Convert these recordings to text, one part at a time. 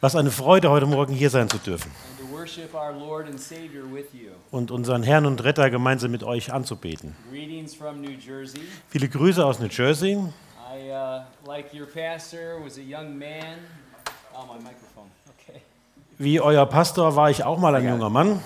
Was eine Freude, heute Morgen hier sein zu dürfen und unseren Herrn und Retter gemeinsam mit euch anzubeten. Greetings from New Jersey. Viele Grüße aus New Jersey. I, uh, like your pastor, was a young man. Oh, my microphone. Okay. Wie euer Pastor war ich auch mal ein junger Mann.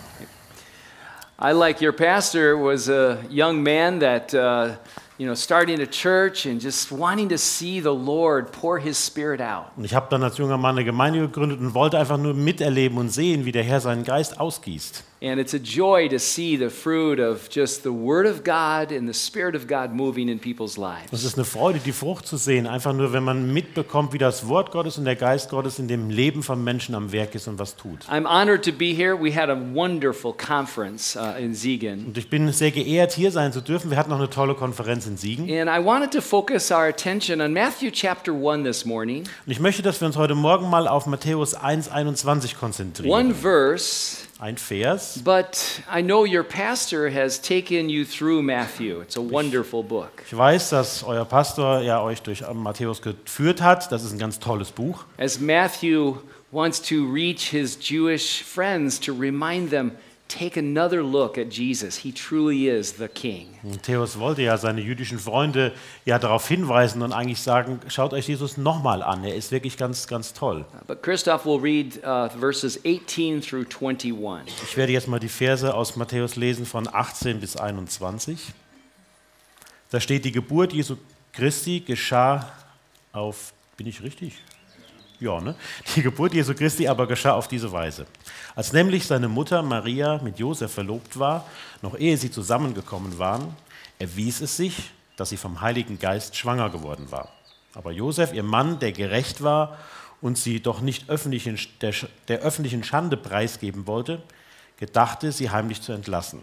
I, like your pastor, was a young man that, uh, you know, starting a church and just wanting to see the Lord pour his spirit out. Und ich habe dann als junger Mann eine Gemeinde gegründet und wollte einfach nur miterleben und sehen, wie der Herr seinen Geist ausgießt. And it's a joy to see the fruit of just the Word of God and the Spirit of God moving in people's lives. Es ist eine Freude, die Frucht zu sehen, einfach nur, wenn man mitbekommt, wie das Wort Gottes und der Geist Gottes in dem Leben von Menschen am Werk ist und was tut. I'm honored to be here. We had a wonderful conference uh, in Siegen. Und ich bin sehr geehrt, hier sein zu dürfen. Wir hatten noch eine tolle Konferenz in Siegen. And I wanted to focus our attention on Matthew chapter 1 this morning. Und ich möchte, dass wir uns heute Morgen mal auf Matthäus 1,21 konzentrieren. One verse, Ein Vers. but I know your pastor has taken you through Matthew. It's a wonderful book. Ich weiß, dass euer Pastor ja euch durch Matthäus geführt hat. Das ist ein ganz tolles Buch. As Matthew wants to reach his Jewish friends to remind them, take another look at Jesus. He truly is the king. Matthäus wollte ja seine jüdischen Freunde ja darauf hinweisen und eigentlich sagen, schaut euch Jesus nochmal an. Er ist wirklich ganz, ganz toll. But Christoph will read uh, verses 18 through 21. Ich werde jetzt mal die Verse aus Matthäus lesen von 18 bis 21. Da steht, die Geburt Jesu Christi geschah auf, bin ich richtig? Ja, ne? Die Geburt Jesu Christi aber geschah auf diese Weise. Als nämlich seine Mutter Maria mit Josef verlobt war, noch ehe sie zusammengekommen waren, erwies es sich, dass sie vom Heiligen Geist schwanger geworden war. Aber Josef, ihr Mann, der gerecht war und sie doch nicht öffentlich in der, der öffentlichen Schande preisgeben wollte, gedachte, sie heimlich zu entlassen.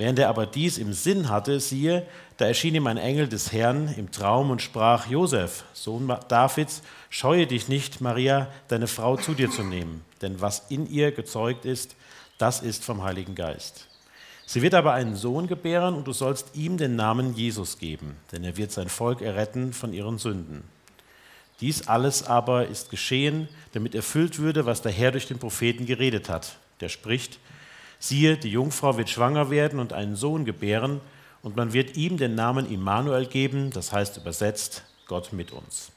Während er aber dies im Sinn hatte, siehe, da erschien ihm ein Engel des Herrn im Traum und sprach, Josef, Sohn Davids, scheue dich nicht, Maria, deine Frau zu dir zu nehmen, denn was in ihr gezeugt ist, das ist vom Heiligen Geist. Sie wird aber einen Sohn gebären und du sollst ihm den Namen Jesus geben, denn er wird sein Volk erretten von ihren Sünden. Dies alles aber ist geschehen, damit erfüllt würde, was der Herr durch den Propheten geredet hat. Der spricht, siehe, die Jungfrau wird schwanger werden und einen Sohn gebären, und man wird ihm den Namen Immanuel geben, das heißt übersetzt Gott mit uns.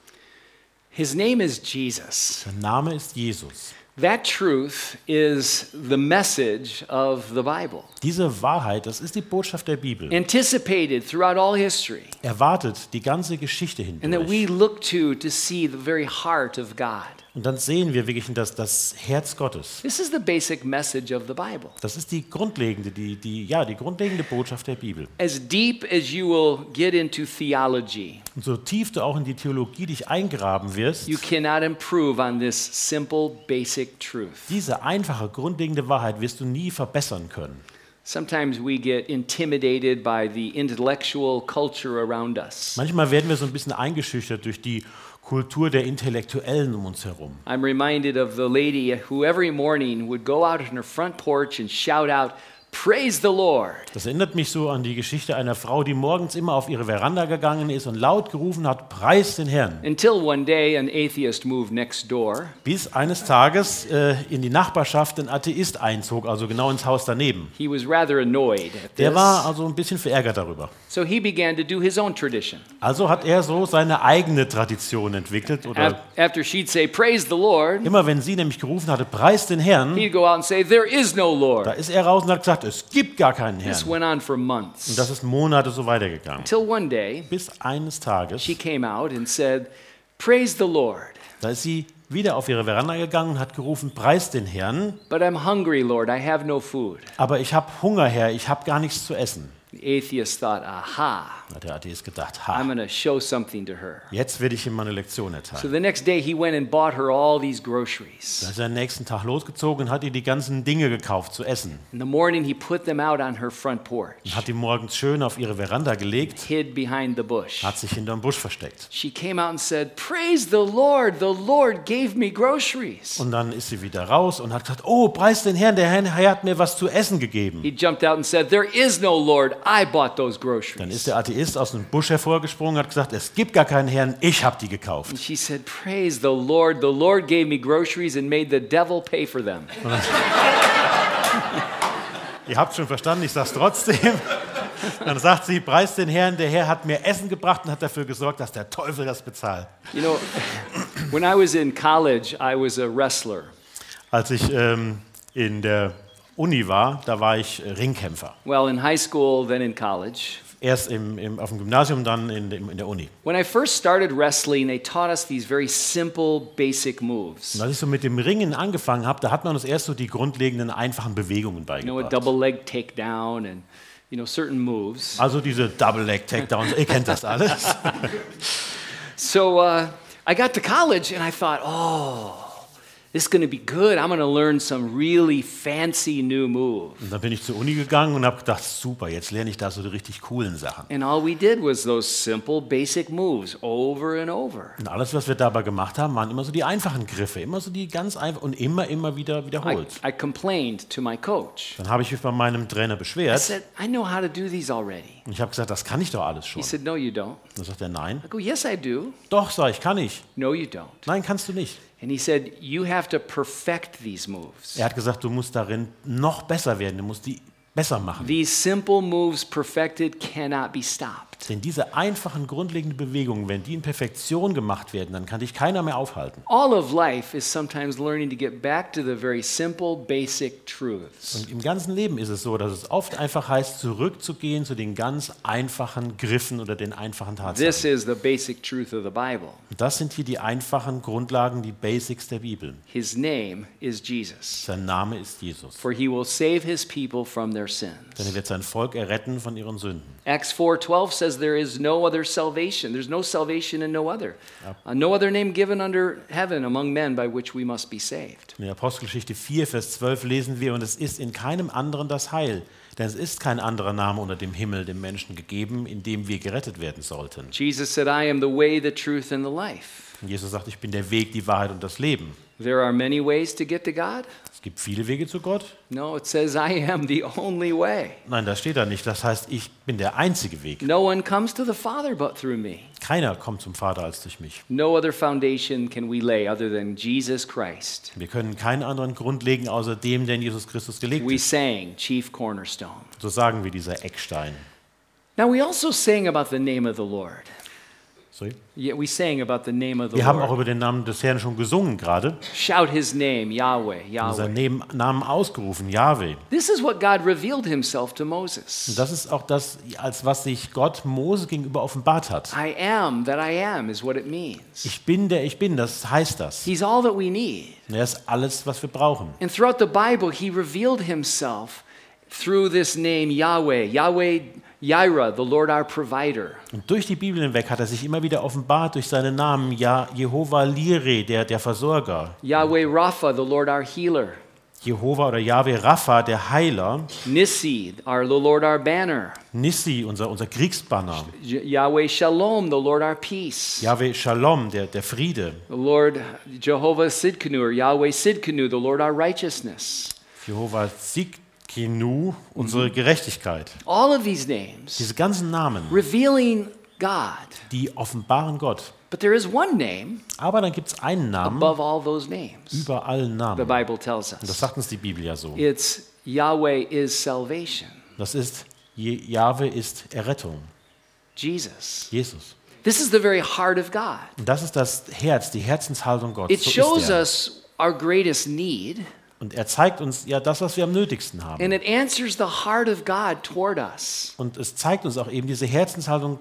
His name is Jesus. Sein Name ist Jesus. That truth is the message of the Bible, Diese Wahrheit, das ist die Botschaft der Bibel. anticipated throughout all history, Erwartet die ganze Geschichte and that we hindurch. look to to see the very heart of God. Und dann sehen wir wirklich das, das Herz Gottes. This is the basic message of the Bible. Das ist die grundlegende, die, die, ja, die grundlegende Botschaft der Bibel. As deep as you will get into theology, Und so tief du auch in die Theologie dich eingraben wirst, you cannot improve on this simple, basic truth. diese einfache, grundlegende Wahrheit wirst du nie verbessern können. Sometimes we get intimidated by the intellectual culture around us. Manchmal werden wir so ein bisschen eingeschüchtert durch die Kultur der Intellektuellen um uns herum. I'm reminded of the lady who every morning would go out on her front porch and shout out, Praise the Lord. Das erinnert mich so an die Geschichte einer Frau, die morgens immer auf ihre Veranda gegangen ist und laut gerufen hat, Preis den Herrn. Until one day an atheist moved next door Bis eines Tages äh, in die Nachbarschaft ein Atheist einzog, also genau ins Haus daneben. He was rather annoyed at Der this. war also ein bisschen verärgert darüber. So he began to do his own tradition. Also hat er so seine eigene Tradition entwickelt. Oder After she'd say, Praise the Lord, immer wenn sie nämlich gerufen hatte, Preis den Herrn, he'd go out and say, There is no da Lord. ist er raus und hat gesagt, es gibt gar keinen This Herrn. went on for Und months. das ist Monate so weitergegangen. Till one day, Bis eines Tages, she came out and said, Praise the Lord. da ist sie wieder auf ihre Veranda gegangen und hat gerufen, Preis den Herrn, But I'm hungry, Lord. I have no food. aber ich habe Hunger, Herr, ich habe gar nichts zu essen. The atheist thought, Aha, hat der Atheist gedacht, I'm ha, going to show something to her. jetzt werde ich ihm mal eine Lektion So erteilen. the next day, he went and bought her all these Da groceries. ist er am nächsten Tag losgezogen und hat ihr die ganzen Dinge gekauft zu essen. In the morning, he put them out on her front porch, Und hat die morgens schön auf ihre Veranda gelegt, hid behind the bush. hat sich hinterm Busch versteckt. She came out and said, Praise the Lord, the Lord gave me groceries. Und dann ist sie wieder raus und hat gesagt, oh, preis den Herrn, der Herr hat mir was zu essen gegeben. He jumped out and said, There is no Lord, I bought those Dann groceries. ist der Atheist ist aus dem Busch hervorgesprungen, hat gesagt, es gibt gar keinen Herrn, ich habe die gekauft. And she said, Praise the Lord. The Lord gave me groceries and made the devil pay for them. Ihr habt schon verstanden, ich sage es trotzdem. Dann sagt sie, preis den Herrn, der Herr hat mir Essen gebracht und hat dafür gesorgt, dass der Teufel das bezahlt. You know, when I was in college, I was a wrestler. Als ich ähm, in der Uni war, da war ich Ringkämpfer. Well, in high school, then in college. Erst im, im, auf dem Gymnasium, dann in, in der Uni. When I first started wrestling, they taught us these very simple, basic moves. Und als ich so mit dem Ringen angefangen habe, da hat man uns erst so die grundlegenden, einfachen Bewegungen You know, a beigebracht. double leg takedown and, you know, certain moves. Also diese Double Leg Takedowns, ihr kennt das alles. So uh, I got to college and I thought, oh, this is going to be good. I'm going to learn some really fancy new moves. Und dann bin ich zur Uni gegangen und habe gedacht, super, jetzt lerne ich da so die richtig coolen Sachen. And all we did was those simple, basic moves over and over. Und alles, was wir dabei gemacht haben, waren immer so die einfachen Griffe, immer so die ganz einfach und immer, immer wieder I, wiederholt. I complained to my coach. Dann habe ich mich bei meinem Trainer I beschwert said, I know how to do these already. und ich habe gesagt, das kann ich doch alles He schon. said, No, you don't. Dann sagt er, nein. I go, Yes, I do. Doch, sag ich, kann ich. No, you don't. Nein, kannst du nicht. And he said, You have to perfect these moves. Er hat gesagt, du musst darin noch besser werden, du musst die besser machen. These simple moves perfected cannot be stopped. Denn diese einfachen, grundlegenden Bewegungen, wenn die in Perfektion gemacht werden, dann kann dich keiner mehr aufhalten. All of life is sometimes learning to get back to the very simple, basic truths. Und im ganzen Leben ist es so, dass es oft einfach heißt, zurückzugehen zu den ganz einfachen Griffen oder den einfachen This Tatsachen. is the basic truth of the Bible. Und das sind hier die einfachen Grundlagen, die Basics der Bibel. His name is Jesus, Sein Name ist Jesus. for he will save his people from their Denn er sins. wird sein Volk erretten von ihren Sünden. Acts 4:12 says there is no other salvation. There's no salvation in no other. Uh, no other name given under heaven among men by which we must be saved. In der Apostelgeschichte 4, Vers 12 lesen wir, und es ist in keinem anderen das Heil, denn es ist kein anderer Name unter dem Himmel dem Menschen gegeben, in dem wir gerettet werden sollten. Jesus said, "I am the way, the truth and the life." Jesus sagt, ich bin der Weg, die Wahrheit und das Leben. There are many ways to get to God. Es gibt viele Wege zu Gott. No, it says, "I am the only way." Nein, das steht da nicht. Das heißt, ich bin der einzige Weg. No one comes to the Father but through me. Keiner kommt zum Vater als durch mich. No other foundation can we lay other than Jesus Christ. Wir können keinen anderen Grund legen, außer dem, den Jesus Christus gelegt We ist. sang Chief Cornerstone. So sagen wir dieser Eckstein. Now, we also sang about the name of the Lord. Sorry. Yeah, we sang about the name of the Wir haben auch über den Namen des Herrn schon gesungen gerade. Shout his name, Yahweh, Seinen Yahweh. Neben- Namen ausgerufen, Yahweh. This is what God revealed himself to Moses. Und das ist auch das, als was sich Gott Mose gegenüber offenbart hat. I am that I am is what it means. Ich bin der ich bin, das heißt das. He's all that we need. Er ist alles, was wir brauchen. And throughout the Bible, he revealed himself through this name, Yahweh. Yahweh Jireh, the Lord our provider. Und durch die Bibel hinweg hat er sich immer wieder offenbart durch seinen Namen, ja, Jehova Lire, der, der Versorger. Yahweh Rapha, the Lord our healer. Jehova oder Yahweh Rapha, der Heiler. Nissi, our, the Lord our banner. Nissi, unser, unser Kriegsbanner. Yahweh Shalom, the Lord our peace. Yahweh Shalom, der, der Friede. The Lord Jehovah Sidkenu, or Yahweh Sidkenu, the Lord our righteousness. Jehova Zikinu, unsere Gerechtigkeit. All of these names Diese ganzen Namen, revealing God. die offenbaren Gott. But there is one name Aber dann gibt es einen Namen above all those names, über allen the Namen. Bible tells Und das us. sagt uns die Bibel ja so. It's Yahweh is salvation. Das ist, Jahwe ist Errettung. Jesus. Jesus. This is the very heart of God. Und das ist das Herz, die Herzenshaltung Gottes. It So shows us our greatest need, Und er zeigt uns ja das, was wir am nötigsten haben. and it answers the heart of God toward us. Und es zeigt uns auch eben diese Herzenshaltung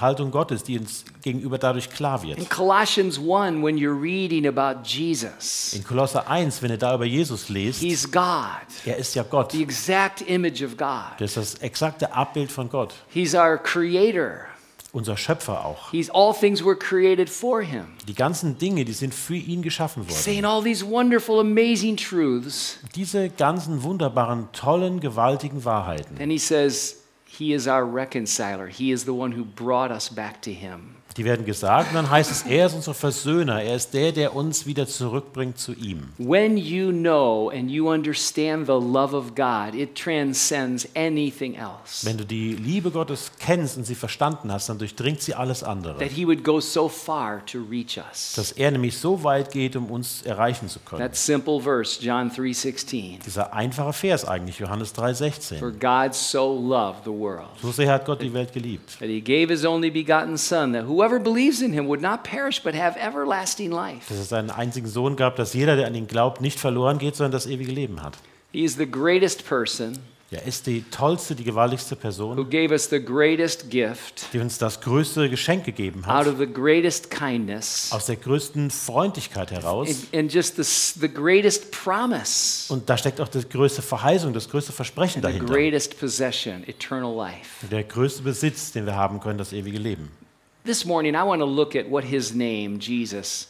Haltung Gottes, die uns gegenüber dadurch klar wird. In Colossians 1, when you're reading about Jesus, In Kolosser 1, wenn ihr da über Jesus lest, he's God, er ist ja Gott. the exact image of God. Das ist das exakte Abbild von Gott. He's our creator. Unser Schöpfer auch. He's all things were created for him. Die ganzen Dinge, die sind für ihn geschaffen He's saying worden. all these wonderful, amazing truths. Diese ganzen wunderbaren, tollen, gewaltigen Wahrheiten. And he says, He is our reconciler. He is the one who brought us back to Him. Die werden gesagt und dann heißt es, er ist unser Versöhner, er ist der, der uns wieder zurückbringt zu ihm. When you know and you understand the love of God, it transcends anything else. Wenn du die Liebe Gottes kennst und sie verstanden hast, dann durchdringt sie alles andere. That He would go so far to reach us. Dass er nämlich so weit geht, um uns erreichen zu können. That simple verse, John 3:16. Dieser einfache Vers eigentlich, Johannes For 3,16. God so loved the world So sehr hat Gott die Welt geliebt, that He gave His only begotten Son, that whoever believes in Him would not perish but have everlasting life. dass es seinen einzigen Sohn gab, dass jeder, der an ihn glaubt, nicht verloren geht, sondern das ewige Leben hat. He is the greatest person Er ist die tollste, die gewaltigste who Person, gave us the greatest gift die uns das größte Geschenk gegeben out hat, of the greatest kindness aus der größten Freundlichkeit heraus. and, and just the, the greatest promise, Und da steckt auch die größte Verheißung, das größte Versprechen the dahinter. greatest possession, eternal life. Der größte Besitz, den wir haben können, das ewige Leben. This morning, I want to look at what his name, Jesus,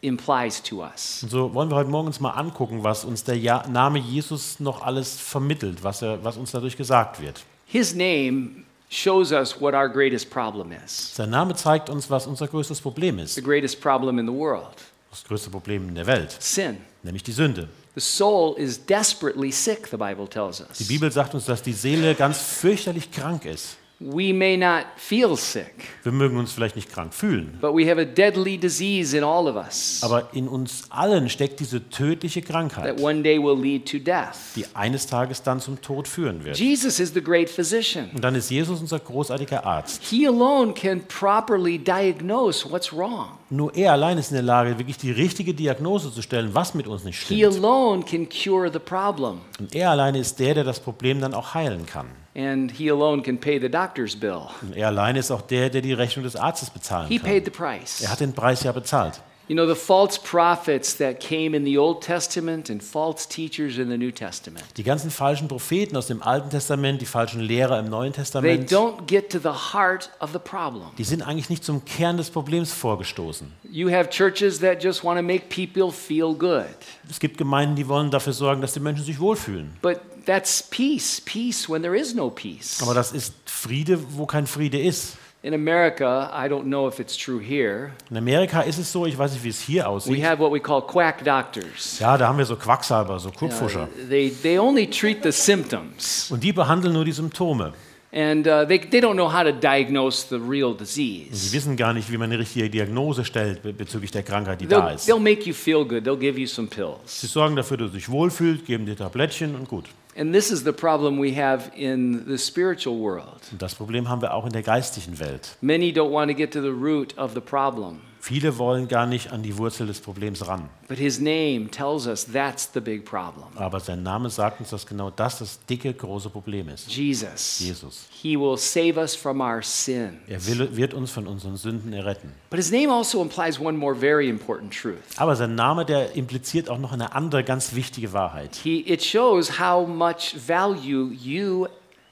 implies to us. Und so wollen wir heute Morgen uns mal angucken, was uns der ja Name Jesus noch alles vermittelt, was, er, was uns dadurch gesagt wird. His name shows us what our greatest problem is Sein Name zeigt uns, was unser größtes Problem the ist. greatest problem in the world Das größte Problem in der Welt, sin. nämlich die Sünde. The soul is desperately sick, the Bible tells Die us. Bibel sagt uns, dass die Seele ganz fürchterlich krank ist. We may not feel sick, Wir mögen uns vielleicht nicht krank fühlen, but we have a deadly disease in all of us aber in uns allen steckt diese tödliche that Krankheit, one day will lead to death. die eines Tages dann zum Tod führen wird. Jesus is the great physician. Und dann ist Jesus unser großartiger Arzt. He alone can properly diagnose what's wrong. Nur er allein ist in der Lage, wirklich die richtige Diagnose zu stellen, was mit uns nicht He stimmt. alone can cure the problem. Und er alleine ist der, der das Problem dann auch heilen kann. And he alone can pay the doctor's bill. Er alleine ist auch der, der die Rechnung des Arztes bezahlen He kann. paid the price. Er hat den Preis ja bezahlt. You know, the false prophets that came in the Old Testament and false teachers in the New Testament, Die ganzen falschen Propheten aus dem Alten Testament, die falschen Lehrer im Neuen they Testament, don't get to the heart of the problem. die sind eigentlich nicht zum Kern des Problems vorgestoßen. You have churches that just want to make people feel good. Es gibt Gemeinden, die wollen dafür sorgen, dass die Menschen sich wohlfühlen. But that's peace, peace when there is no peace. Aber das ist Friede, wo kein Friede ist. In America, I don't know if it's true here, In Amerika ist es so, ich weiß nicht, wie es hier we aussieht. have what we call quack doctors. Ja, da haben wir so Quacksalber, so Kupfuscher. They, they only treat the symptoms, Und die behandeln nur die Symptome. and uh, they, they don't know how to diagnose the real Sie disease. wissen gar nicht, wie man eine richtige Diagnose stellt be- bezüglich der Krankheit, die da They'll, ist. they'll make you feel good, they'll give you some pills. Sie sorgen dafür, dass du dich wohlfühlst, geben dir Tablettchen und gut. And this is the problem we have in the spiritual world. Und das Problem haben wir auch in der geistlichen Welt. Many don't want to get to the root of the problem, Viele wollen gar nicht an die Wurzel des Problems ran. but his name tells us that's the big problem. Aber sein Name sagt uns, dass genau das das dicke, große Problem ist. Jesus. Jesus. He will save us from our sins. Er will, wird uns von unseren Sünden erretten. But his name also implies one more very important truth. Aber sein Name, der impliziert auch noch eine andere ganz wichtige Wahrheit. He, it shows how much value you,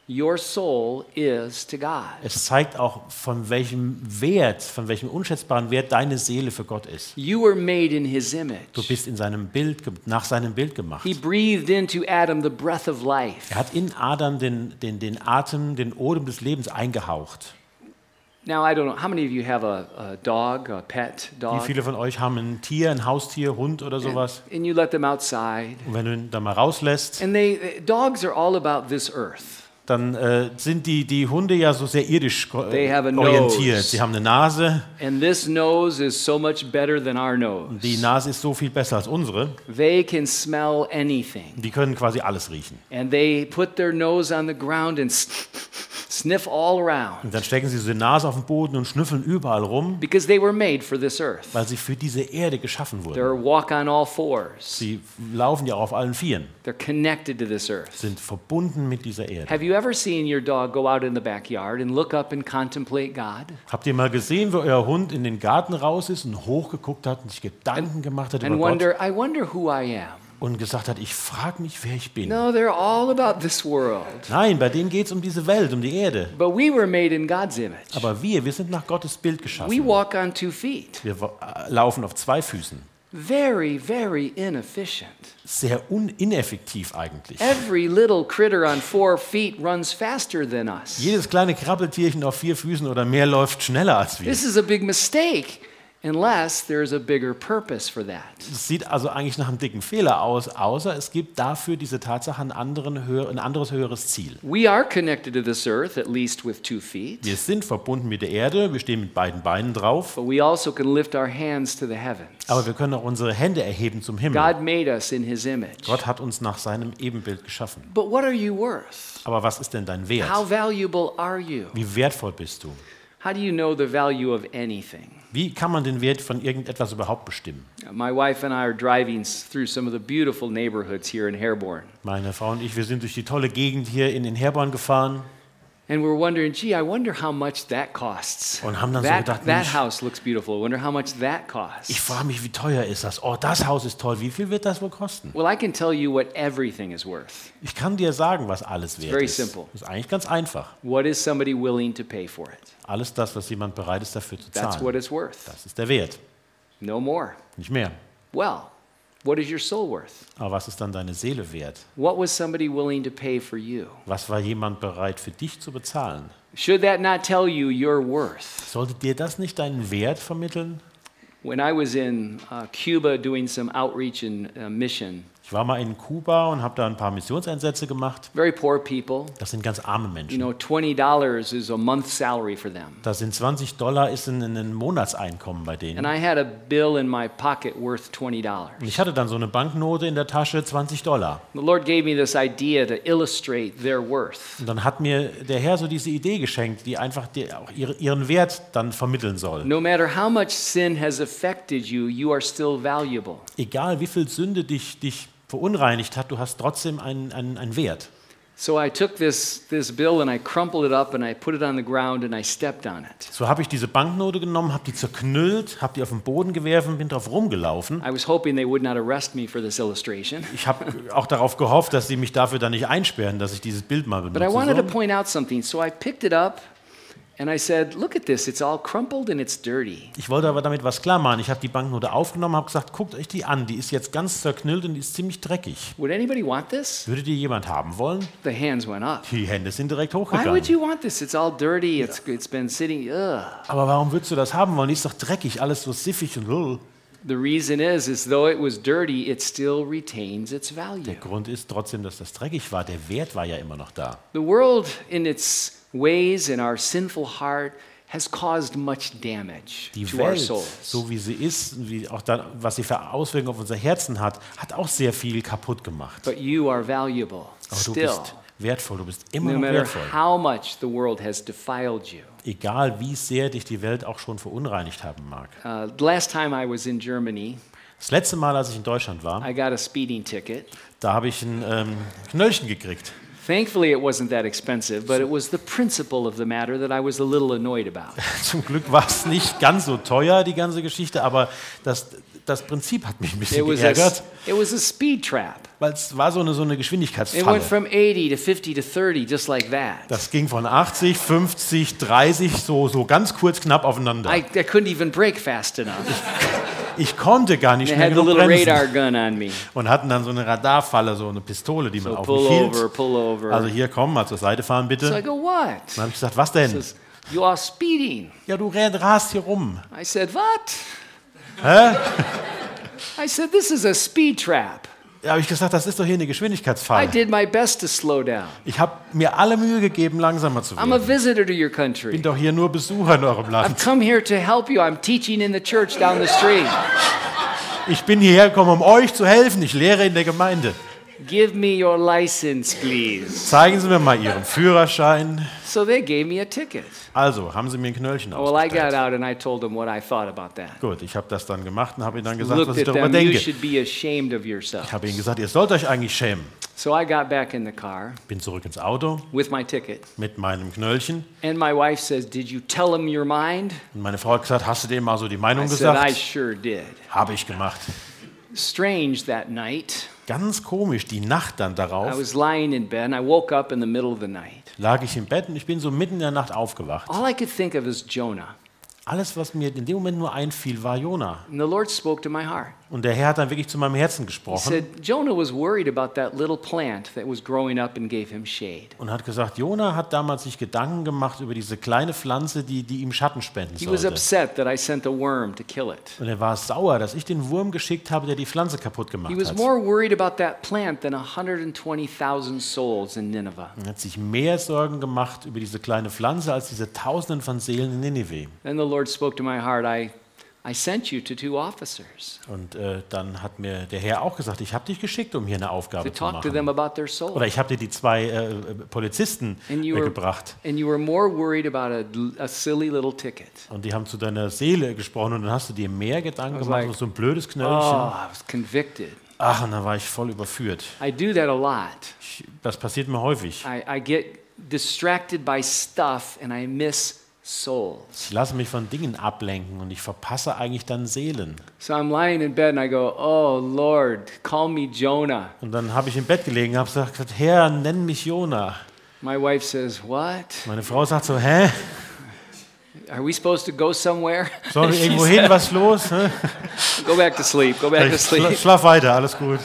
your soul, is to God. Es zeigt auch, von welchem Wert, von welchem unschätzbaren Wert deine Seele für Gott ist. You were made in his image. Du bist in seinem Bild, nach seinem Bild gemacht. He breathed into Adam the breath of life. Er hat in Adam den, den, den Atem, den Odem des Lebens eingehaucht. Now, I don't know, how many of you have a, a dog, a pet Wie dog? viele von euch haben ein Tier, ein Haustier, Hund oder sowas? And you let them outside. Und wenn du ihn da mal rauslässt, And they, dogs are all about this earth. Dann äh, sind die, die Hunde ja so sehr irdisch ko- They have a orientiert. nose. Sie haben eine Nase. And this nose is so much better than our nose. Die Nase ist so viel besser als unsere. They can smell anything. Die können quasi alles riechen. And they put their nose on the ground and sniff all around Und dann stecken sie so die Nase auf den Boden und schnüffeln überall rum, because they were made for this earth. weil sie für diese Erde geschaffen wurden. They're walk on all fours. Sie laufen ja auch auf allen Vieren, They're connected to this earth. sind verbunden mit dieser Erde. Have you ever seen your dog go out in the backyard and look up and contemplate God Habt ihr mal gesehen, wo euer Hund in den Garten raus ist und hochgeguckt hat und sich Gedanken gemacht hat and über Gott wonder, I wonder who I am? Und gesagt hat, ich frage mich, wer ich bin? No, they're all about this world. Nein, bei denen geht es um diese Welt, um die Erde. But we were made in God's image. Aber wir, wir sind nach Gottes Bild We geschaffen. walk on two feet. Wir äh, laufen auf zwei Füßen. very, very inefficient. Sehr ineffektiv eigentlich. Every little critter on four feet runs faster than us. Jedes kleine Krabbeltierchen auf vier Füßen oder mehr läuft schneller als wir. This is a big mistake unless there's a bigger purpose for that. Es sieht also eigentlich nach einem dicken Fehler aus, außer es gibt dafür diese Tatsache höher, ein anderes höheres Ziel. We are connected to this earth, at least with two feet, Wir sind verbunden mit der Erde, wir stehen mit beiden Beinen drauf, but we also can lift our hands to the heavens. aber wir können auch unsere Hände erheben zum Himmel. God made us in his image. Gott hat uns nach seinem Ebenbild geschaffen. But what are you worth? Aber was ist denn dein Wert? How valuable are you? Wie wertvoll bist du? How do you know the value of anything? Wie kann man den Wert von irgendetwas überhaupt bestimmen? My wife and I are driving through some of the beautiful neighborhoods here in Herborn. Meine Frau und ich, wir sind durch die tolle Gegend hier in den Herborn gefahren And we're wondering, gee, I wonder how much that costs. Und haben dann so that, gedacht, that house looks beautiful. I wonder how much that costs. Ich frage mich, wie teuer ist das? Oh, das Haus ist toll. Wie viel wird das wohl kosten? Well, I can tell you what everything is worth. Ich kann dir sagen, was alles wert very ist. simple. Ist eigentlich ganz einfach. What is somebody willing to pay for it? Alles das, was jemand bereit ist, dafür zu zahlen. That's what it's worth. Das ist der Wert, No more. nicht mehr. Well, what is your soul worth? Aber was ist dann deine Seele wert? What was somebody willing to pay for you? Was war jemand bereit für dich zu bezahlen? Should that not tell you your worth? Sollte dir das nicht deinen Wert vermitteln? When I was in uh, Cuba doing some outreach and uh, mission, Ich war mal in Kuba und habe da ein paar Missionseinsätze gemacht. very poor people, Das sind ganz arme you Menschen. know, $20 is a month's salary for them. Das sind 20 Dollar, ist ein, ein Monatseinkommen bei And denen. I had a bill in my pocket worth $20. Und ich hatte dann so eine Banknote in der Tasche, 20 Dollar. The Lord gave me this idea to illustrate their worth. Und dann hat mir der Herr so diese Idee geschenkt, die einfach die auch ihre, ihren Wert dann vermitteln soll. No matter how much sin has affected you, you are still valuable. Egal wie viel Sünde dich, dich verunreinigt hat, du hast trotzdem einen, einen, einen Wert. So I took this, this bill and I crumpled it up and I put it on the ground and I stepped on it. So habe ich diese Banknote genommen, habe die zerknüllt, habe die auf den Boden geworfen, bin drauf rumgelaufen. I was hoping they would not arrest me for this illustration. Ich habe auch darauf gehofft, dass sie mich dafür dann nicht einsperren, dass ich dieses Bild mal But I wanted to benutze. point out something. So I picked it up Ich wollte aber damit was klar machen. Ich habe die Banknote aufgenommen, habe gesagt, guckt euch die an, die ist jetzt ganz zerknüllt und die ist ziemlich dreckig. Would anybody want this? Würde die jemand haben wollen? The hands went up. Die Hände sind direkt Why would hochgegangen. you want this? It's all dirty. It's, it's been sitting. Ugh. Aber warum würdest du das haben wollen? Die ist doch dreckig, alles so siffig und uh. The reason is, is though it was dirty, it still retains its Der value. Grund ist trotzdem, dass das dreckig war. Der Wert war ja immer noch da. The world, in its ways, in our sinful heart, has caused much damage Die to our Welt, souls. so wie sie ist, wie auch dann, was sie für Auswirkungen auf unser Herzen hat, hat auch sehr viel kaputt gemacht. But you are valuable Aber du still, bist wertvoll, du bist immer no noch matter wertvoll. how much the world has defiled you. Egal wie sehr dich die Welt auch schon verunreinigt haben mag. Uh, last time I was in Germany, Das letzte Mal, als ich in Deutschland war, I got a speeding ticket. da habe ich ein ähm, Knöllchen gekriegt. Thankfully, it wasn't that expensive, but it was the principle of the matter that I was a little annoyed about. Zum Glück war es nicht ganz so teuer, die ganze Geschichte, aber das, das Prinzip hat mich ein It bisschen was, a, geärgert, it was a speed trap. weil es war so eine, so eine It went Geschwindigkeitsfalle. from 80 to 50 to 30, just like that. Das ging von 80, 50, 30, so, so ganz kurz knapp aufeinander. I, I couldn't even brake fast enough. Ich konnte gar nicht schnell genug bremsen. Und hatten dann so eine Radarfalle, so eine Pistole, die man So auf mich hielt. over, pull over. Also hier, komm, mal zur Seite fahren bitte. so I go, what? Dann habe ich gesagt, was denn? says, you are speeding. Ja, du rast hier rum. I said, what? Hä? I said, this is a speed trap. Habe ich gesagt, das ist doch hier eine I Geschwindigkeitsfalle. did my best to slow down. Ich habe mir alle Mühe gegeben, langsamer zu I'm a werden. visitor to your Ich country. bin doch hier nur Besucher in eurem I've Land. come here to help you. I'm teaching in the church down the street. Ich bin hierher gekommen, um euch zu helfen. Ich lehre in der Gemeinde. Give me your license, please. Zeigen Sie mir mal Ihren Führerschein. So they gave me a ticket. Also, haben Sie mir ein Knöllchen Well, I got ausgestellt. out and I told them what I thought about that. Gut, ich habe das dann gemacht und habe Ihnen dann gesagt, was Looked ich at darüber them. You denke. should be ashamed of yourself. Ich habe Ihnen gesagt, ihr sollt euch eigentlich schämen. So I got back in the car Bin zurück ins Auto with my ticket. mit meinem Knöllchen. And my wife says, Did you tell him your mind? Und meine Frau hat gesagt, hast du dem mal so die Meinung I said, I gesagt? sure did. Habe ich gemacht. Strange that night. Ganz komisch, die Nacht dann I darauf was lying in bed and I woke up in the middle of the night. lag ich im Bett und ich bin so mitten in der Nacht aufgewacht. All I could think of is Jonah. Alles, was mir in dem Moment nur einfiel, war Jona. And the Lord spoke to my heart. Und der Herr hat dann wirklich zu meinem Herzen He gesprochen and und hat gesagt, Jona hat damals sich Gedanken gemacht über diese kleine Pflanze, die, die ihm Schatten spenden sollte. Und er war sauer, dass ich den Wurm geschickt habe, der die Pflanze kaputt gemacht hat. more worried about that plant than 120,000 souls in Nineveh. Er hat sich mehr Sorgen gemacht über diese kleine Pflanze als diese Tausenden von Seelen in Nineveh. Then the Lord spoke to my heart, I, I sent you to two officers Und äh, dann hat mir der Herr auch gesagt, ich habe dich geschickt, um hier eine Aufgabe zu talk to them machen. about their soul. Oder ich habe dir die zwei äh, äh, Polizisten And äh, you were, gebracht. and you were more worried about a, a silly little ticket. Und die haben zu deiner Seele gesprochen und dann hast du dir mehr Gedanken gemacht, like, so ein blödes Oh, Knöllchen. I was convicted. Ach, und dann war ich voll überführt. I do that a lot. Ich, das passiert mir häufig. I, I get distracted by stuff and I miss. Ich lasse mich von Dingen ablenken und ich verpasse eigentlich dann Seelen. So I'm lying in bed and I go, Oh Lord, call me Jonah. Und dann habe ich im Bett gelegen und habe gesagt, Herr, nenn mich Jona. My wife says, What? Meine Frau sagt so, hä? Are we supposed to go somewhere? Sollen wir irgendwo hin? Was los? Go back to sleep. Go back to sleep. schlaf weiter, alles gut.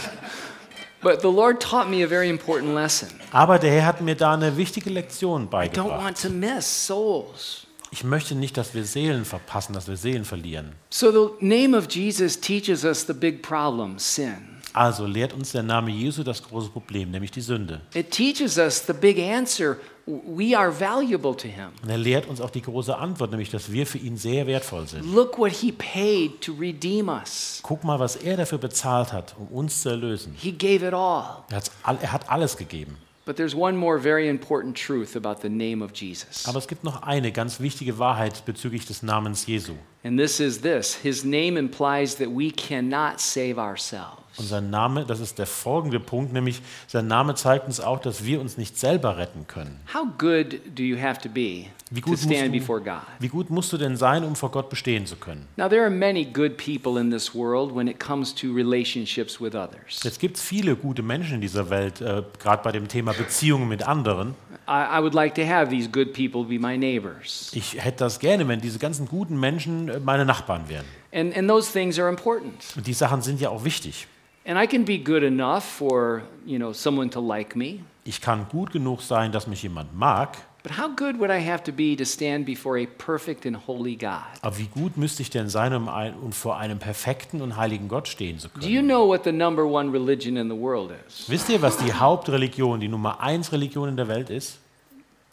But the Lord taught me a very important lesson. Aber der Herr hat mir da eine wichtige Lektion I don't beigebracht. want to miss souls. Ich möchte nicht, dass wir Seelen verpassen, dass wir Seelen verlieren. So the name of Jesus teaches us the big problem, sin. Also lehrt uns der Name Jesu das große Problem, nämlich die Sünde. It teaches us the big answer. We are valuable to him. Und er lehrt uns auch die große Antwort, nämlich dass wir für ihn sehr wertvoll sind. Look what he paid to redeem us. Guck mal, was er dafür bezahlt hat, um uns zu erlösen. He gave it all. Er, all, er hat alles gegeben. But there's one more very important truth about the name of Jesus. Aber es gibt noch eine ganz wichtige Wahrheit bezüglich des Namens Jesu. And this is this His name implies that we cannot save ourselves. Und sein Name, das ist der folgende Punkt, nämlich sein Name zeigt uns auch, dass wir uns nicht selber retten können. How good do you have to be Wie to gut, stand musst before du, God? wie gut musst du denn sein, um vor Gott bestehen zu können? Now, there are many good people in this world when it comes to relationships with others. Jetzt gibt es viele gute Menschen in dieser Welt, äh, gerade bei dem Thema Beziehungen mit anderen. I, I would like to have these good people be my neighbors. Ich hätte das gerne, wenn diese ganzen guten Menschen äh, meine Nachbarn wären. And, and those things are important. Und die Sachen sind ja auch wichtig. And I can be good enough for, you know, someone to like me. Ich kann gut genug sein, dass mich jemand mag, But how good would I have to be to stand before a perfect and holy God? aber wie gut müsste ich denn sein, um, ein, um vor einem perfekten und heiligen Gott stehen zu Do können? you know what the number one religion in the world is? Wisst ihr, was die Hauptreligion, die Nummer eins Religion in der Welt ist?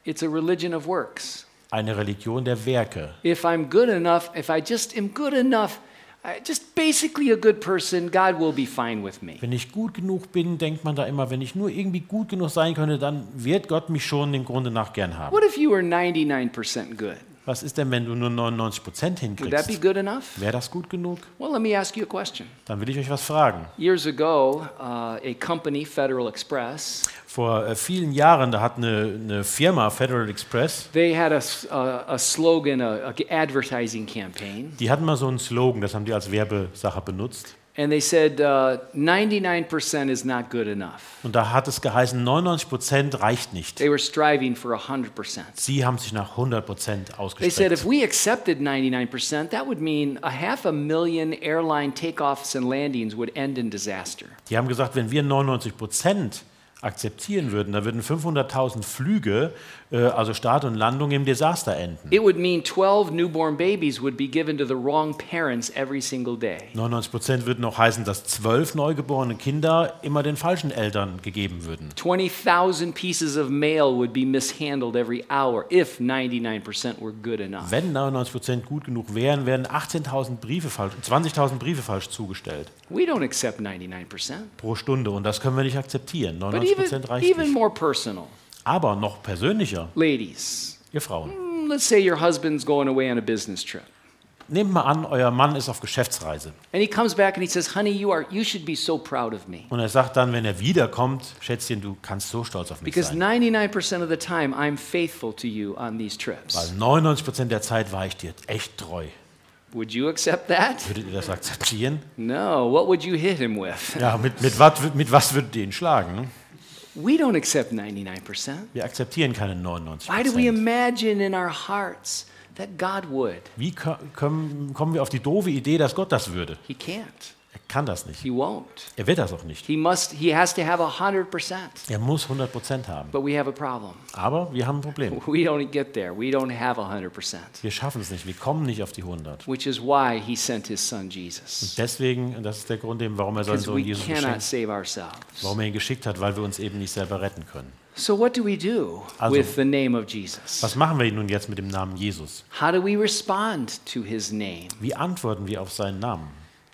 It's a religion of works. Eine Religion der Werke. If I'm good enough, if I just am good enough, just basically a good person, God will be fine with me. Wenn ich gut genug bin, denkt man da immer, wenn ich nur irgendwie gut genug sein könnte, dann wird Gott mich schon dem Grunde nach gern haben. What if you were 99% good? Was ist denn, wenn du nur 99 Prozent Would that be hinkriegst? good enough? Wäre das gut genug? Well, let me ask you a question. Dann will ich euch was fragen. Years ago, uh, a company, Federal Express, Vor äh, vielen Jahren, da hat eine, eine Firma, Federal Express, they had a, s- a- a slogan, a, a advertising campaign, die hatten mal so einen Slogan, das haben die als Werbesache benutzt. And they said uh, 99% is not good enough. Und da hat es geheißen, 99 Prozent reicht nicht. They were striving for 100%. Sie haben sich nach 100 Prozent They said if ausgestreckt. we accepted 99%, that would mean a half a million airline takeoffs and landings would end in disaster. Die haben gesagt, wenn wir 99 Prozent akzeptieren würden, dann würden 500.000 Flüge, äh, also Start und Landung, im Desaster enden. It would mean 12 newborn babies would be given to the wrong parents every single day. 99 Prozent würden auch heißen, dass zwölf neugeborene Kinder immer den falschen Eltern gegeben würden. 20,000 pieces of mail would be mishandled every hour if 99% were good enough. Wenn 99 Prozent gut genug wären, werden 18.000 Briefe falsch, 20.000 Briefe falsch zugestellt We don't accept 99%. pro Stunde und das können wir nicht akzeptieren. But 99 even, Prozent reicht even more personal. Aber noch persönlicher, Ladies, ihr Frauen. mm, let's say your husband's going away on a business trip. Nehmt mal an, euer Mann ist auf Geschäftsreise And he comes back and he says, Honey, you, are, you should be so proud of me. und er sagt dann, wenn er wiederkommt, Schätzchen, du kannst so stolz auf mich Because sein. 99% of the time, I'm faithful to you on these trips. Weil 99 Prozent der Zeit war ich dir echt treu. Would you accept that? Würdet ihr das akzeptieren? No. What would you hit him with? Ja, mit, mit, wat, mit was würdet ihr ihn schlagen? We don't accept 99%. Wir akzeptieren keine 99%. Why do we imagine in our hearts that God would. Wie ko- kommen, kommen wir auf die doofe Idee, dass Gott das würde? He can't. Er kann das nicht. He won't. Er wird das auch nicht. He must he has to have a hundred percent. Er muss 100% haben. But we have a problem. Aber wir haben ein Problem. We don't get there. We don't have a hundred percent. Wir schaffen es nicht. Wir kommen nicht auf die 100. Which is why he sent his son Jesus. Deswegen, und das ist der Grund, eben, warum er seinen Sohn Jesus geschenkt, save ourselves. warum er ihn geschickt hat, weil wir uns eben nicht selber retten können. So what do we do Also- with the name of Jesus? Was machen wir nun jetzt mit dem Namen Jesus? How do we respond to his name? Wie antworten wir auf seinen Namen?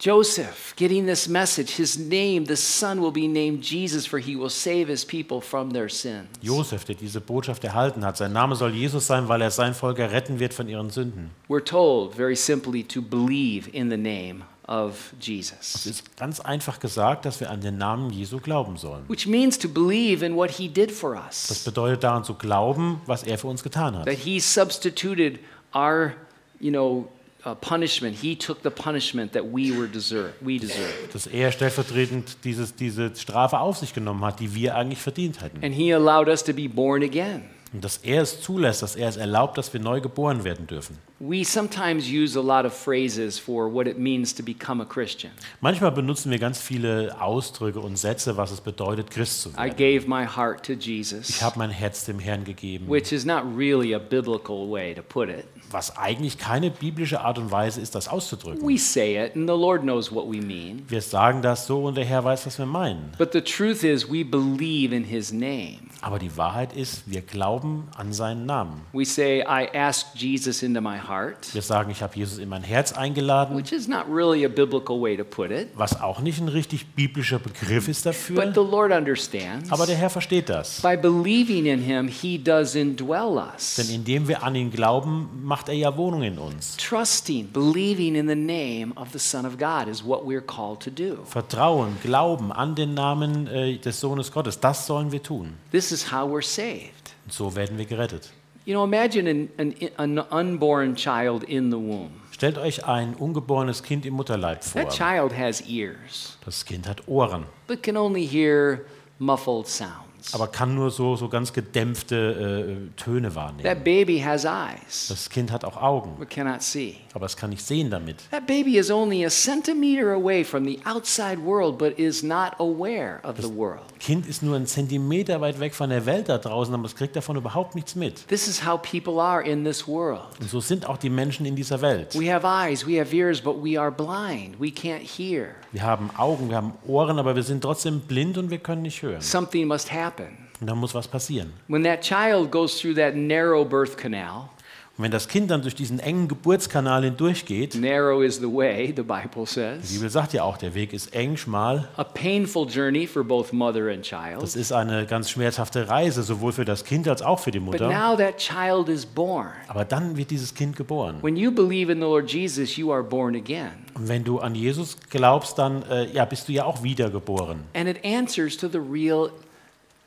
Joseph getting this message, his name, the son will be named Jesus, for he will save his people from their sins. Josef, der diese Botschaft erhalten hat, sein Name soll Jesus sein, weil er sein Volk retten wird von ihren Sünden. We're told very simply to believe in the name of Es Jesus, ist ganz einfach gesagt, dass wir an den Namen Jesu glauben sollen. which means to believe in what he did for Das us, bedeutet daran zu glauben, was er für uns getan hat. that he substituted our, you know, uh, punishment. He took the punishment that we were deserve, we deserved. Dass er stellvertretend dieses, diese Strafe auf sich genommen hat, die wir eigentlich verdient hätten. And he allowed us to be born again. Und dass er es zulässt, dass er es erlaubt, dass wir neu geboren werden dürfen. We sometimes use a lot of phrases for what it means to become a Christian. Manchmal benutzen wir ganz viele Ausdrücke und Sätze, was es bedeutet, Christ zu I werden. gave my heart to Ich habe mein Herz dem Herrn gegeben, which is not really a biblical way to put it. Was eigentlich keine biblische Art und Weise ist, das auszudrücken. We say it, and the Lord knows what we mean. Wir sagen das so und der Herr weiß, was wir meinen. But the truth is, we believe in his name. Aber die Wahrheit ist, wir glauben an seinen Namen. We say, I asked Jesus into my heart, Wir sagen, ich habe Jesus in mein Herz eingeladen, which is not really a biblical way to put it. was auch nicht ein richtig biblischer Begriff ist But dafür. the Lord understands. Aber der Herr versteht das. By believing in him, he does indwell us. Denn indem wir an ihn glauben, macht er ja Wohnung in uns. Trusting, believing in the name of the Son of God is what we're called to do. Vertrauen, Glauben an den Namen äh, des Sohnes Gottes, das sollen wir tun. This is how we're saved. Und so werden wir gerettet. You know, imagine an, an, an unborn child in the womb. Stellt euch ein ungeborenes Kind im Mutterleib vor. That child has ears, Das Kind hat Ohren, but can only hear muffled sounds. Aber kann nur so, so ganz gedämpfte äh, Töne wahrnehmen. That baby has eyes, Das Kind hat auch Augen, but cannot see. Aber es kann nicht sehen damit. That baby is only a centimeter away from the outside world, but is not aware of the world. Kind ist nur einen Zentimeter weit weg von der Welt da draußen, aber es kriegt davon überhaupt nichts mit. This is how people are in this world. Und so sind auch die Menschen in dieser Welt. We have eyes, we have ears, but we are blind. We can't hear. Wir haben Augen, wir haben Ohren, aber wir sind trotzdem blind und wir können nicht hören. Something must happen. Und da muss was passieren. When that child goes through that narrow birth canal, Und wenn das Kind dann durch diesen engen Geburtskanal hindurchgeht, narrow is the way, the Bible die says, Bibel sagt ja auch, der Weg ist eng, schmal. a painful journey for both mother and child. Das ist eine ganz schmerzhafte Reise, sowohl für das Kind als auch für die But Mutter. now that child is born. Aber dann wird dieses Kind geboren. When you believe in the Lord Jesus, you are born again. Und wenn du an Jesus glaubst, dann äh, ja, bist du ja auch wiedergeboren. And it answers to the real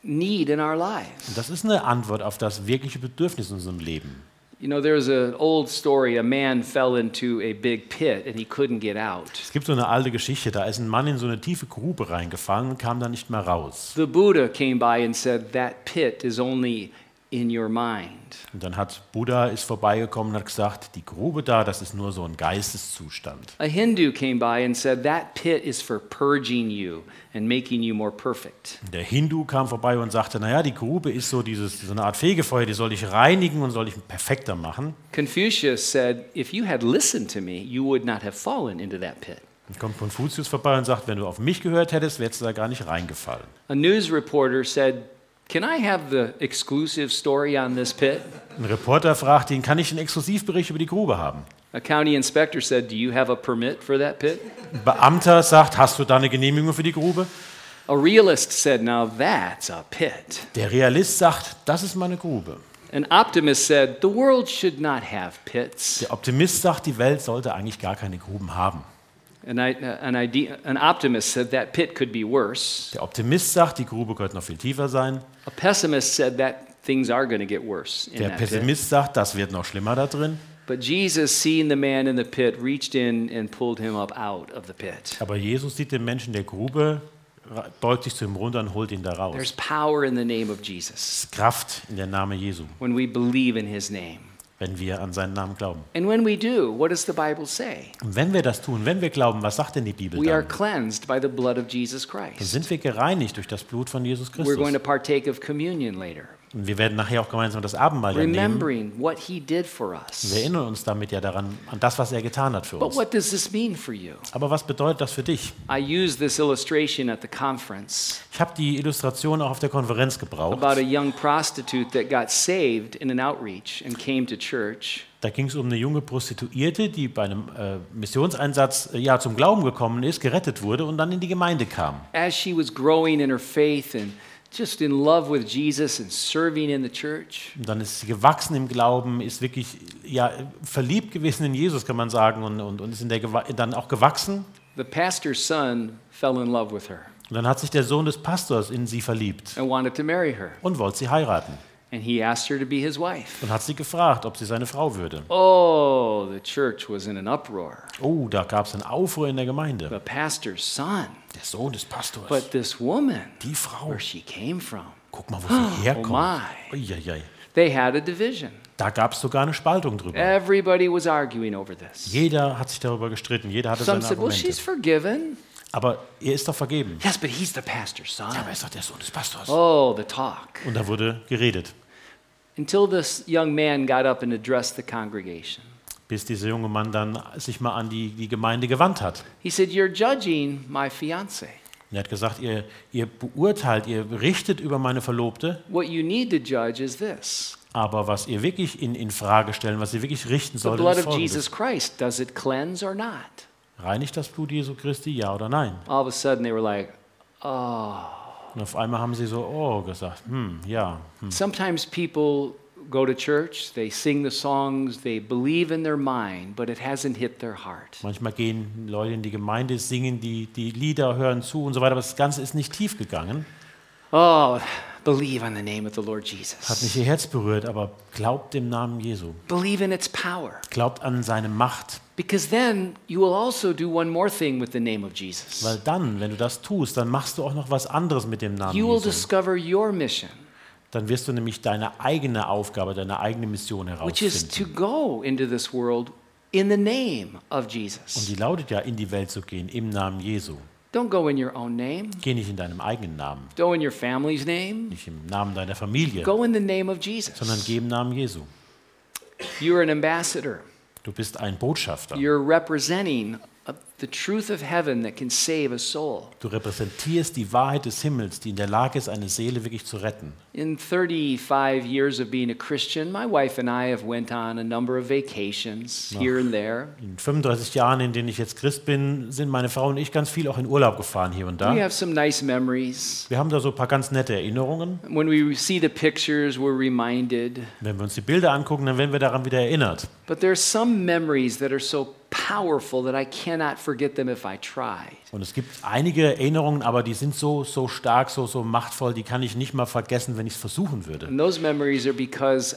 need in our lives. Und das ist eine Antwort auf das wirkliche Bedürfnis in unserem Leben. You know, there's an old story a man fell into a big pit and he couldn't get out. Es gibt so eine alte Geschichte, da ist ein Mann in so eine tiefe Grube reingefallen und kam da nicht mehr raus. The Buddha came by and said, That pit is only in your mind. Und dann hat Buddha ist vorbeigekommen und hat gesagt, die Grube da, das ist nur so ein Geisteszustand. A Hindu came by and said, That pit is for purging you and making you more perfect. Der Hindu kam vorbei und sagte, naja, die Grube ist so dieses, so eine Art Fegefeuer, die soll ich reinigen und soll ich perfekter machen. Confucius said, If you had listened to me, you would not have fallen into that pit. Dann kommt Konfuzius vorbei und sagt, wenn du auf mich gehört hättest, wärst du da gar nicht reingefallen. A news reporter said, Can I have the exclusive story on this pit? Ein Reporter fragt ihn, kann ich einen Exklusivbericht über die Grube haben? A county inspector said, Do you have a permit for that pit? Ein Beamter sagt, hast du da eine Genehmigung für die Grube? A realist said, Now that's a pit. Der Realist sagt, das ist meine Grube. An optimist said, The world should not have pits. Der Optimist sagt, die Welt sollte eigentlich gar keine Gruben haben. An, i- an, ide- an optimist said, That pit could be worse. Der Optimist sagt, die Grube könnte noch viel tiefer sein. A pessimist said, That things are going to get worse in Der that pit. Pessimist sagt, das wird noch schlimmer da drin. But Jesus, seeing the man in the pit, reached in and pulled him up out of the pit. Aber Jesus sieht den Menschen in der Grube, beugt sich zu ihm runter und holt ihn da There's raus. power in the name of Jesus Kraft in der Name Jesu, when we believe in his name. Wenn wir an seinen Namen glauben. And when we do, what does the Bible say? Und wenn wir das tun, wenn wir glauben, was sagt denn die Bibel We are dann? cleansed by the blood of Jesus Dann Christ. sind wir gereinigt durch das Blut von Jesus We're going Christus. to partake of communion later, wir werden nachher auch gemeinsam das Abendmahl nehmen. remembering what He did for Wir us. erinnern uns damit ja daran, an das, was er getan hat für But uns. what does this mean for you? Aber was bedeutet das für dich? I used this illustration at the conference Ich habe die Illustration auch auf der Konferenz gebraucht. Da ging es um eine junge Prostituierte, die bei einem äh, Missionseinsatz äh, ja, zum Glauben gekommen ist, gerettet wurde und dann in die Gemeinde kam. As she was growing in her faith and just in love with Jesus and serving in the church, Und dann ist sie gewachsen im Glauben, ist wirklich ja, verliebt gewesen in Jesus, kann man sagen, und, und, und ist in der dann auch gewachsen. the pastor's son fell in love with her Und dann hat sich der Sohn des Pastors in sie verliebt and wanted to marry her. und wollte sie heiraten. And he asked her to be his wife. Und hat sie gefragt, ob sie seine Frau würde. Oh, the church was in an uproar. Oh, da gab es einen Aufruhr in der Gemeinde. The pastor's son. Der Sohn des Pastors. But this woman, die Frau. where she came from, Guck mal, wo sie herkommt. my. Uiuiui. they had a division. Da gab es sogar eine Spaltung drüber. Everybody was arguing over this. Jeder hat sich darüber gestritten, jeder hatte Some seine said, well, Argumente. she's forgiven. Aber er ist doch vergeben. Yes, but he's the pastor's son. Ja, aber er ist doch der Sohn des Pastors. Oh, the talk. Und da wurde geredet, Until this young man got up and addressed the congregation. bis dieser junge Mann dann sich mal an die, die Gemeinde gewandt hat. He said, You're judging my fiance. Er hat gesagt, ihr, ihr beurteilt, ihr richtet über meine Verlobte, What you need to judge is this aber was ihr wirklich in, in Frage stellen, was ihr wirklich richten the solltet, blood ist of. Jesus Christ. Does it cleanse or not? Reinigt das Blut Jesu Christi, ja oder nein? All of a sudden, they were like, Und auf einmal haben sie so, oh, gesagt, hm, ja. Hm. Sometimes people go to church, they sing the songs, they believe in their mind, but it hasn't hit their heart. Manchmal gehen Leute in die Gemeinde, singen die, die Lieder, hören zu und so weiter, aber das Ganze ist nicht tief gegangen, Oh, believe on the name of the Lord hat Jesus. nicht ihr Herz berührt, aber glaubt dem Namen Jesu. Believe in its power. Glaubt an seine Macht, Because then you will also do one more thing with the name of Jesus. weil dann, wenn du das tust, dann machst du auch noch was anderes mit dem Namen You will Jesu. discover your mission, Dann wirst du nämlich deine eigene Aufgabe, deine eigene Mission which is herausfinden. to go into this world in the name of Und Jesus. die lautet ja, in die Welt zu gehen, im Namen Jesu. Don't go in your own name, Geh nicht in deinem eigenen Namen, go in your family's name, nicht im Namen deiner Familie, go in the name of sondern Jesus. geh im Namen Jesu. You're an ambassador. Du bist ein Botschafter. You're representing the truth of heaven that can save a soul. Du repräsentierst die Wahrheit des Himmels, die in der Lage ist, eine Seele wirklich zu retten. In 35 years of being a Christian, my wife and I have went on a number of vacations here and there. In 35 Jahren, in denen ich jetzt Christ bin, sind meine Frau und ich ganz viel auch in Urlaub gefahren hier und We da. have some nice memories. Wir haben da so ein paar ganz nette Erinnerungen. When we see the pictures, we're reminded. Wenn wir uns die Bilder angucken, dann werden wir daran wieder erinnert. But there are some memories that are so powerful that I cannot forget them if I try. Und es gibt einige Erinnerungen, aber die sind so, so stark, so, so machtvoll, die kann ich nicht mal vergessen, wenn ich es versuchen würde. And those memories are because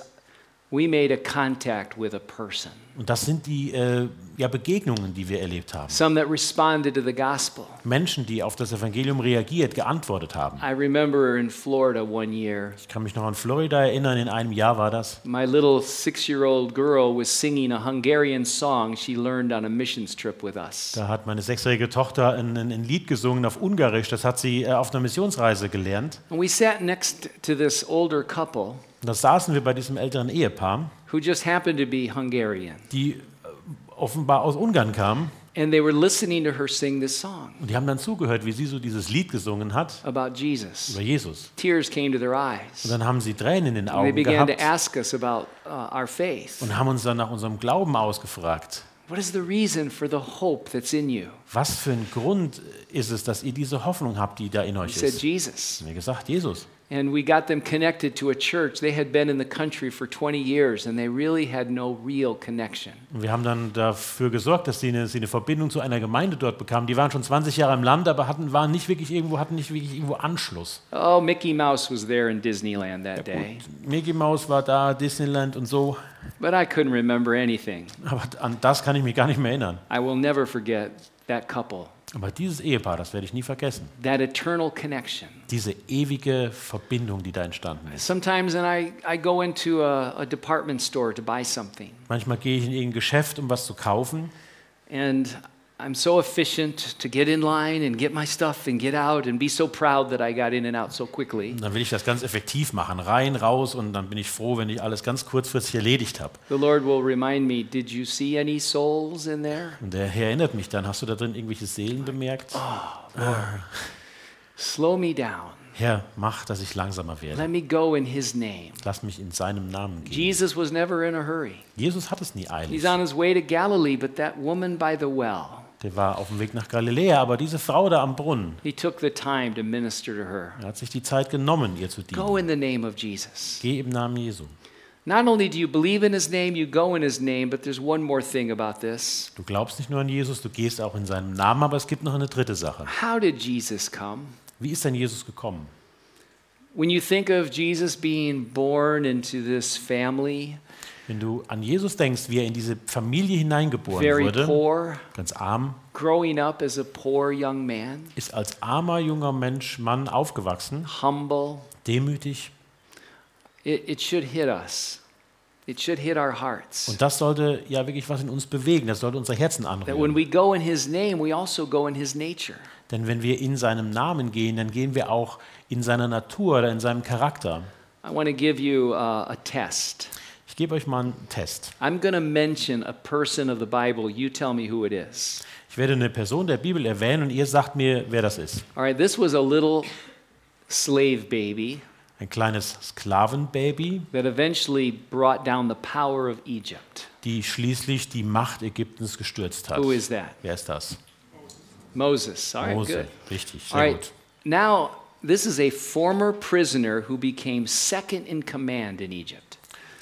we made a contact with a person, Und das sind die äh, ja, Begegnungen, die wir erlebt haben. some that responded to the gospel. Menschen, die auf das Evangelium reagiert, geantwortet haben. I remember in Florida one year, Ich kann mich noch an Florida erinnern, in einem Jahr war das. my little six year old girl was singing a Hungarian song she learned on a missions trip with us. Da hat meine sechsjährige Tochter ein, ein, ein Lied gesungen auf Ungarisch. Das hat sie äh, auf einer Missionsreise gelernt. And we sat next to this older couple Und da saßen wir bei diesem älteren Ehepaar, who just happened to be Hungarian. die äh, offenbar aus Ungarn kamen. And they were listening to her sing this song Und die haben dann zugehört, wie sie so dieses Lied gesungen hat about Jesus. über Jesus. Tears came to their Und eyes. dann haben sie Tränen in den And they Augen began to gehabt ask us about uh, our faith. und haben uns dann nach unserem Glauben ausgefragt. What is the reason for the hope that's in you? Was für ein Grund ist es, dass ihr diese Hoffnung habt, die da in euch said, ist? Jesus. Haben wir gesagt, Jesus. And we got them connected to a church. They had been in the country for 20 years and they really had no real connection. Wir haben dann dafür gesorgt, dass sie eine, sie eine Verbindung zu einer Gemeinde dort bekamen. Die waren schon 20 Jahre im Land, aber hatten, waren nicht wirklich irgendwo, hatten nicht wirklich irgendwo Anschluss. Oh, Mickey Mouse was there in Disneyland that day, Mickey Mouse war da, Disneyland und so, but I couldn't remember anything. aber an das kann ich mich gar nicht mehr erinnern. I will never forget that couple, Aber dieses Ehepaar, das werde ich nie vergessen. that eternal connection. Diese ewige Verbindung, die da entstanden ist. Sometimes and I, I go into a, a department store to buy something, Manchmal gehe ich in irgendein Geschäft, um was zu kaufen. and I'm so efficient to get in line and get my stuff and get out and be so proud that I got in and out so quickly. Dann will ich das ganz effektiv machen. Rein, raus und dann bin ich froh, wenn ich alles ganz kurzfristig erledigt habe. The Lord will remind me, Did you see any souls in there? Und der Herr erinnert mich dann, hast du da drin irgendwelche Seelen bemerkt? Slow me down. Herr, mach, dass ich langsamer werde. Let me go in His name. Lass mich in seinem Namen gehen. Jesus was never in a hurry. Jesus hat es nie eilig. He's on his way to Galilee, but that woman by the well, Der war auf dem Weg nach Galiläa, aber diese Frau da am Brunnen, he took the time to minister to her. er hat sich die Zeit genommen, ihr zu Go dienen. in the name of Jesus. Geh im Namen Jesu. Not only do you believe in his name, you go in his name, but there's one more thing about this. Du glaubst nicht nur an Jesus, du gehst auch in seinem Namen, aber es gibt noch eine dritte Sache. How did Jesus come? Wie ist denn Jesus gekommen? When you think of Jesus being born into this family, Wenn du an Jesus denkst, wie er in diese Familie hineingeboren very wurde, poor, ganz arm, growing up as a poor young man, ist als armer junger Mensch, Mann aufgewachsen, humble, demütig. it, it should hit us. It should hit our hearts. Und das sollte ja wirklich was in uns bewegen, das sollte unser Herzen That when we go in his name, we also go in his nature. Denn wenn wir in seinem Namen gehen, dann gehen wir auch in seiner Natur oder in seinem Charakter. I want to give you uh, a test. Gebe euch mal einen Test. I'm going to mention a person of the Bible. You tell me who it is. Ich werde eine Person der Bibel erwähnen und ihr sagt mir, wer das ist. All right, this was a little slave baby Ein kleines Sklavenbaby, that eventually brought down the power of Egypt. die schließlich die Macht Ägyptens gestürzt hat. Who is that? Wer ist das? Moses. All right, Mose. good. Richtig, All sehr right, gut. now this is a former prisoner who became second in command in Egypt.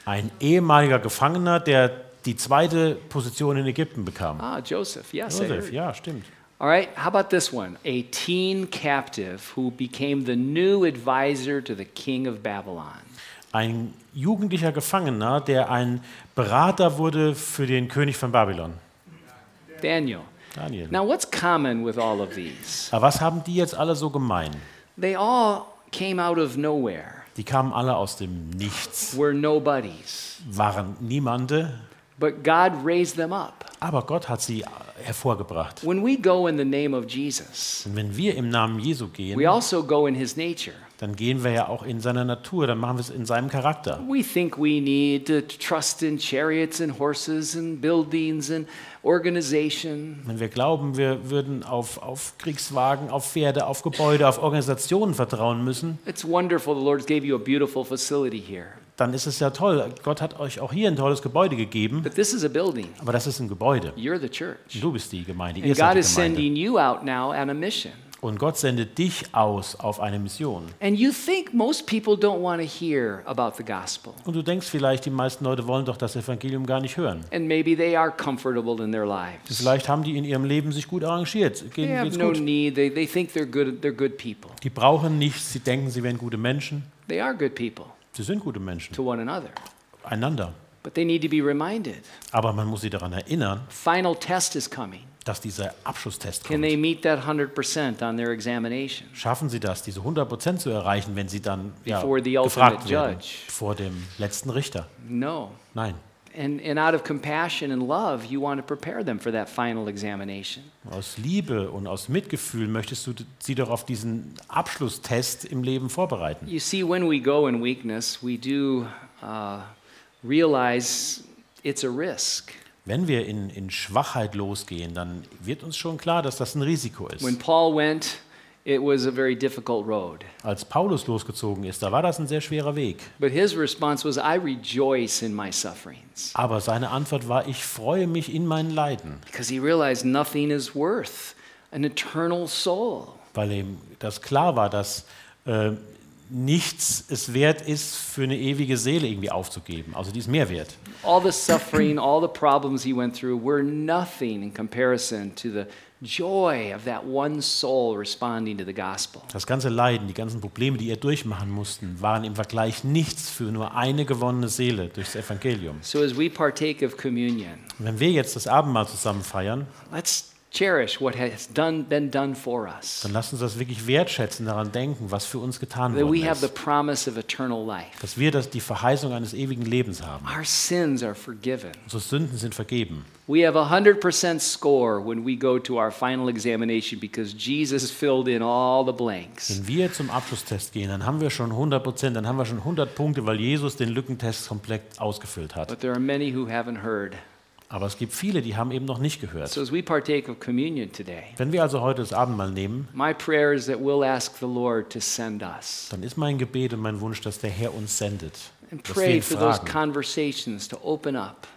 Ein ehemaliger Gefangener, der die zweite Position in Ägypten bekam. Ah, Joseph. Yes, Josef, heard. ja, stimmt. All right, how about this one? A teen captive who became the new advisor to the king of Babylon. Ein jugendlicher Gefangener, der ein Berater wurde für den König von Babylon. Daniel. Daniel. Now, what's common with all of these? Aber was haben die jetzt alle so gemein? They all came out of nowhere, Die kamen alle aus dem Nichts, were nobodies, waren niemande, but God raised them up. aber Gott hat sie hervorgebracht. When we go in the name of Jesus, Und wenn wir im Namen Jesu gehen, we also go in his nature. Dann gehen wir ja auch in seiner Natur, dann machen wir es in seinem Charakter. We think we need to trust in chariots and horses and buildings and organization. Wenn wir glauben, wir würden auf, auf Kriegswagen, auf Pferde, auf Gebäude, auf Organisationen vertrauen müssen, It's wonderful the Lord gave you a beautiful facility here. dann ist es ja toll. Gott hat euch auch hier ein tolles Gebäude gegeben, But this is a building. aber das ist ein Gebäude. You're the church. Du bist die Gemeinde, ihr And seid God die is Gemeinde. sending you out now on a mission. Und Gott sendet dich aus auf eine Mission. And you think most people don't want to hear about the gospel. Und du denkst vielleicht, die meisten Leute wollen doch das Evangelium gar nicht hören. And maybe they are comfortable in their lives. Vielleicht haben die in ihrem Leben sich gut arrangiert. They Ihnen have no gut. need. They, they think they're good, they're good people. Die brauchen nichts, sie denken, sie wären gute Menschen. They are good people Sie sind gute Menschen, to one another. einander. But they need to be reminded. Aber man muss sie daran erinnern, Final test is coming. Dass dieser Abschlusstest Can kommt. they meet that 100% on their examination? Schaffen sie das, diese 100% zu erreichen, wenn sie dann ja, gefragt werden judge. vor dem letzten Richter? No. Nein. And, and out of compassion and love, you want to prepare them for that final examination. Aus Liebe und aus Mitgefühl möchtest du sie doch auf diesen Abschlusstest im Leben vorbereiten. You see, when we go in weakness, we do uh, realize it's a risk. Wenn wir in, in Schwachheit losgehen, dann wird uns schon klar, dass das ein Risiko ist. When Paul went, it was a very difficult road. Als Paulus losgezogen ist, da war das ein sehr schwerer Weg. But his response was, I rejoice in my sufferings. Aber seine Antwort war, ich freue mich in meinen Leiden, Because he realized nothing is worth an eternal soul. weil ihm das klar war, dass äh, nichts es wert ist, für eine ewige Seele irgendwie aufzugeben. Also die ist mehr wert. All the suffering, all the problems he went through were nothing in comparison to the joy of that one soul responding to the gospel. Das ganze Leiden, die ganzen Probleme, die er durchmachen mussten, waren im Vergleich nichts für nur eine gewonnene Seele durchs Evangelium. So as we partake of communion, wenn wir jetzt das Abendmahl zusammen feiern, let's cherish what has done, been done for us. Dann lasst uns das wirklich wertschätzen, daran denken, was für uns getan That worden we have the promise of eternal life. Dass wir das, die Verheißung eines ewigen Lebens haben. Our sins are forgiven. Unsere Sünden sind vergeben. We have a 100% score when we go to our final examination because Jesus filled in all the blanks. Wenn wir zum Abschlusstest gehen, dann haben wir schon 100 Prozent, dann haben wir schon 100 Punkte, weil Jesus den Lückentest komplett ausgefüllt hat. But there are many who haven't heard. Aber es gibt viele, die haben eben noch nicht gehört. So as we partake of communion today, Wenn wir also heute das Abendmahl nehmen, my prayer is that we'll ask the Lord to send us dann ist mein Gebet und mein Wunsch, dass der Herr uns sendet. and Dass wir ihn for those fragen conversations to open up,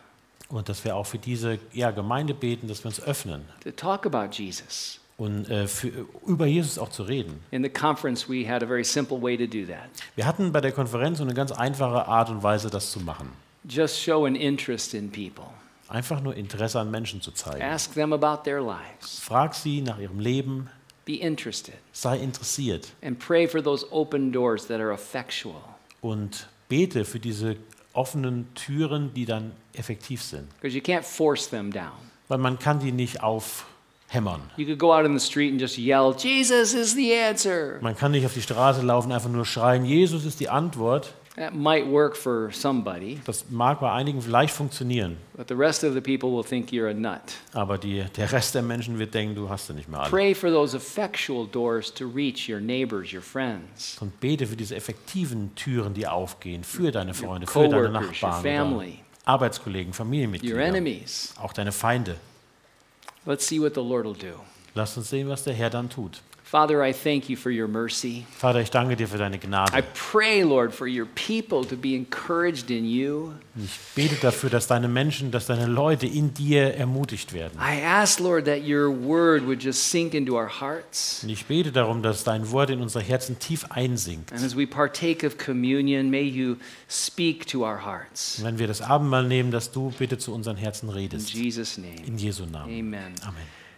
und dass wir auch für diese ja, Gemeinde beten, dass wir uns öffnen to talk about Jesus. und äh, für, über Jesus auch zu reden. In the conference, we had a very simple way to do that. Wir hatten bei der Konferenz eine ganz einfache Art und Weise, das zu machen. Just show an interest in people. Einfach nur Interesse an Menschen zu zeigen. Ask them about their lives. Frag sie nach ihrem Leben, Be interested. sei interessiert And pray for those open doors that are effectual. und bete für diese offenen Türen, die dann effektiv sind. Because you can't force them down. Weil man kann die nicht aufhämmern. You could go out in the street and just yell, Jesus is the answer. Man kann nicht auf die Straße laufen, einfach nur schreien, Jesus ist die Antwort. That might work for somebody, Das mag bei einigen vielleicht funktionieren, but the rest of the people will think you're a nut. aber die, der Rest der Menschen wird denken, du hast sie nicht mehr alle. Pray for those effectual doors to reach your neighbors, your friends, Und bete für diese effektiven Türen, die aufgehen, für deine Freunde, für deine your Nachbarn, oder family, Arbeitskollegen, your Familienmitglieder, enemies. auch deine Feinde. Let's see what the Lord will do. Lass uns sehen, was der Herr dann tut. Father, I thank you for your mercy. Vater, ich danke dir für deine I Gnade. pray, Lord, for your people to be encouraged in you. Ich bete dafür, dass deine Menschen, dass deine Leute in dir ermutigt werden. I ask, Lord, that your word would just sink into our hearts. Und ich bete darum, dass dein Wort in unsere Herzen tief einsinkt. And as we partake of communion, may you speak to our hearts. Und wenn wir das Abendmahl nehmen, dass du bitte zu unseren Herzen In redest. Jesus' name, In Jesu Namen. amen. Amen.